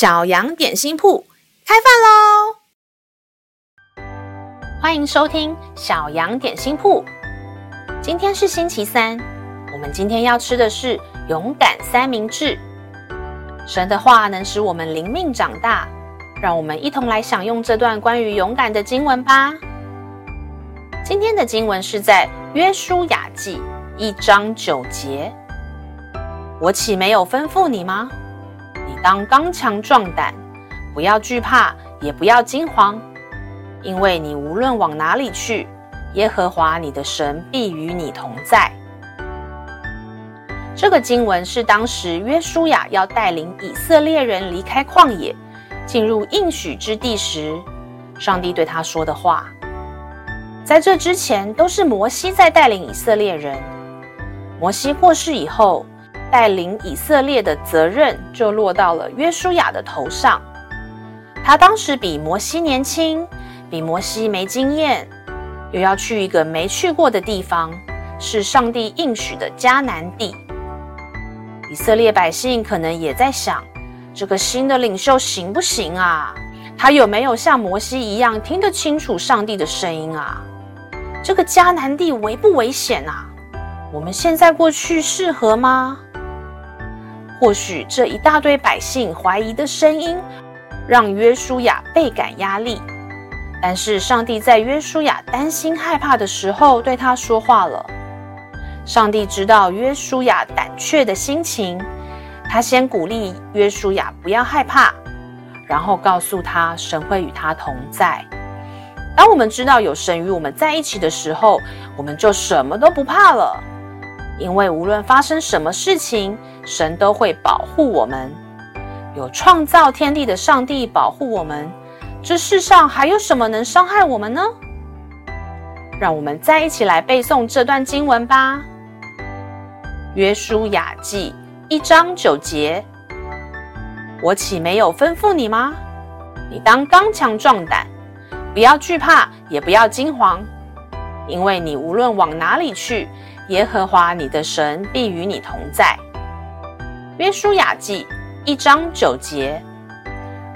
小羊点心铺开饭喽！欢迎收听小羊点心铺。今天是星期三，我们今天要吃的是勇敢三明治。神的话能使我们灵命长大，让我们一同来享用这段关于勇敢的经文吧。今天的经文是在约书亚记一章九节。我岂没有吩咐你吗？当刚强壮胆，不要惧怕，也不要惊慌，因为你无论往哪里去，耶和华你的神必与你同在。这个经文是当时约书亚要带领以色列人离开旷野，进入应许之地时，上帝对他说的话。在这之前，都是摩西在带领以色列人。摩西过世以后，带领以色列的责任就落到了约书亚的头上。他当时比摩西年轻，比摩西没经验，又要去一个没去过的地方，是上帝应许的迦南地。以色列百姓可能也在想，这个新的领袖行不行啊？他有没有像摩西一样听得清楚上帝的声音啊？这个迦南地危不危险啊？我们现在过去适合吗？或许这一大堆百姓怀疑的声音，让约书亚倍感压力。但是上帝在约书亚担心害怕的时候，对他说话了。上帝知道约书亚胆怯的心情，他先鼓励约书亚不要害怕，然后告诉他神会与他同在。当我们知道有神与我们在一起的时候，我们就什么都不怕了。因为无论发生什么事情，神都会保护我们。有创造天地的上帝保护我们，这世上还有什么能伤害我们呢？让我们再一起来背诵这段经文吧。约书亚记一章九节：我岂没有吩咐你吗？你当刚强壮胆，不要惧怕，也不要惊慌，因为你无论往哪里去。耶和华你的神必与你同在。约书亚记一章九节：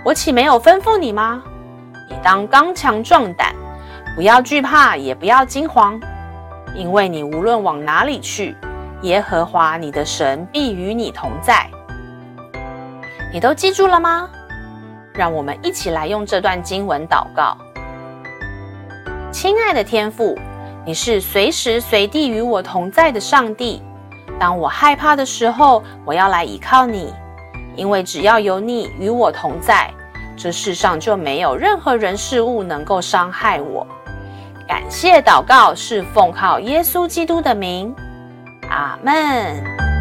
我岂没有吩咐你吗？你当刚强壮胆，不要惧怕，也不要惊慌，因为你无论往哪里去，耶和华你的神必与你同在。你都记住了吗？让我们一起来用这段经文祷告。亲爱的天父。你是随时随地与我同在的上帝。当我害怕的时候，我要来依靠你，因为只要有你与我同在，这世上就没有任何人事物能够伤害我。感谢祷告是奉靠耶稣基督的名，阿门。